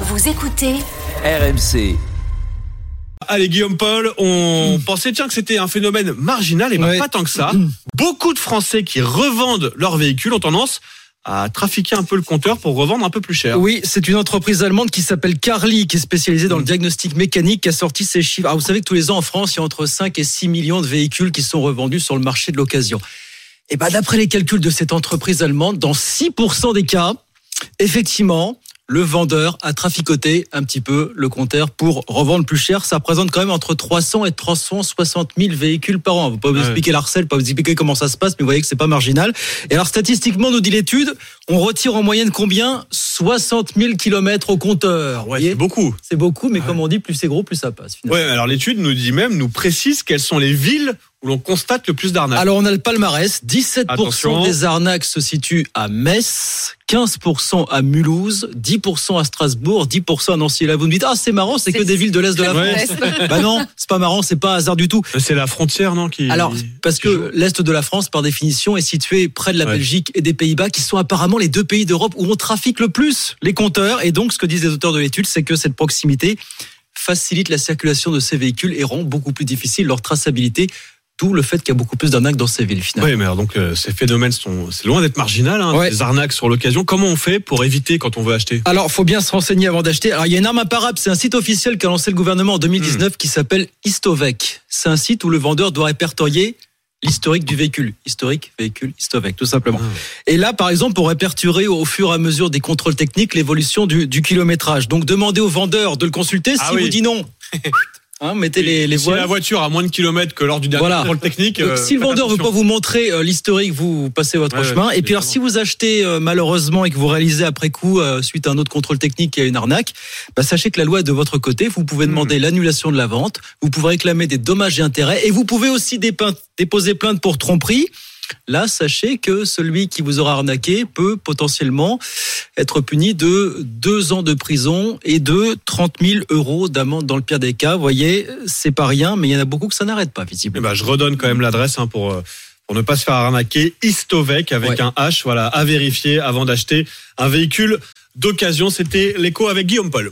Vous écoutez RMC. Allez Guillaume Paul, on pensait tiens que c'était un phénomène marginal et ben Ouais. pas tant que ça. Beaucoup de Français qui revendent leurs véhicules ont tendance à trafiquer un peu le compteur pour revendre un peu plus cher. Oui, c'est une entreprise allemande qui s'appelle Carly, qui est spécialisée dans le diagnostic mécanique, qui a sorti ces chiffres. Ah, vous savez que tous les ans en France, il y a entre 5 et 6 millions de véhicules qui sont revendus sur le marché de l'occasion. Et ben, d'après les calculs de cette entreprise allemande, dans 6% des cas, effectivement, le vendeur a traficoté un petit peu le compteur pour revendre plus cher. Ça représente quand même entre 300 et 360 000 véhicules par an. Vous pas vous expliquer l'harcèle, pas vous expliquer comment ça se passe, mais vous voyez que c'est pas marginal. Et alors statistiquement, nous dit l'étude, on retire en moyenne combien? 60 000 kilomètres au compteur. Ouais, c'est beaucoup. c'est beaucoup, mais comme on dit, plus c'est gros, plus ça passe. finalement. Ouais, alors l'étude nous dit même, nous précise quelles sont les villes où l'on constate le plus d'arnaques. Alors on a le palmarès, 17% Attention. des arnaques se situent à Metz, 15% à Mulhouse, 10% à Strasbourg, 10% à Nancy. Et Là vous me dites, ah c'est marrant, c'est que des villes de l'Est de la Ouais. France. bah non, c'est pas marrant, c'est pas un hasard du tout. C'est la frontière, non qui... Alors, parce que l'Est de la France, par définition, est situé près de la Ouais. Belgique et des Pays-Bas, qui sont apparemment les deux pays d'Europe où on trafique le plus les compteurs. Et donc, ce que disent les auteurs de l'étude, c'est que cette proximité facilite la circulation de ces véhicules et rend beaucoup plus difficile leur traçabilité. D'où le fait qu'il y a beaucoup plus d'arnaques dans ces villes, finalement. Oui, mais alors donc euh, ces phénomènes sont, c'est loin d'être marginal, hein, Ouais. des arnaques sur l'occasion. Comment on fait pour éviter quand on veut acheter? Alors, faut bien se renseigner avant d'acheter. Alors, il y a une arme imparable. C'est un site officiel qu'a lancé le gouvernement en 2019 qui s'appelle Istovec. C'est un site où le vendeur doit répertorier l'historique du véhicule. Historique, véhicule, Istovec, tout simplement. Et là, par exemple, pour répertorier au fur et à mesure des contrôles techniques l'évolution du, du kilométrage. Donc, demandez au vendeur de le consulter. Ah si oui. vous dit non, hein, mettez les, les si voiles. la voiture a moins de kilomètres que lors du dernier Voilà. contrôle technique, Donc, euh, si le vendeur veut pas vous montrer euh, l'historique, vous passez votre Ouais, chemin. ouais, et puis alors, si vous achetez euh, malheureusement et que vous réalisez après coup, euh, suite à un autre contrôle technique, qu'il y a une arnaque, bah, sachez que la loi est de votre côté. Vous Hmm. pouvez demander l'annulation de la vente. Vous pouvez réclamer des dommages et intérêts. Et vous pouvez aussi déposer plainte pour tromperie. Là, sachez que celui qui vous aura arnaqué peut potentiellement être puni de deux ans de prison et de 30 000 euros d'amende dans le pire des cas. Vous voyez, c'est pas rien, mais il y en a beaucoup que ça n'arrête pas, Eh visiblement. ben, je redonne quand même l'adresse hein, pour, euh, pour ne pas se faire arnaquer. Istovec avec Ouais. un H, voilà, à vérifier avant d'acheter un véhicule d'occasion. C'était l'écho avec Guillaume Paul.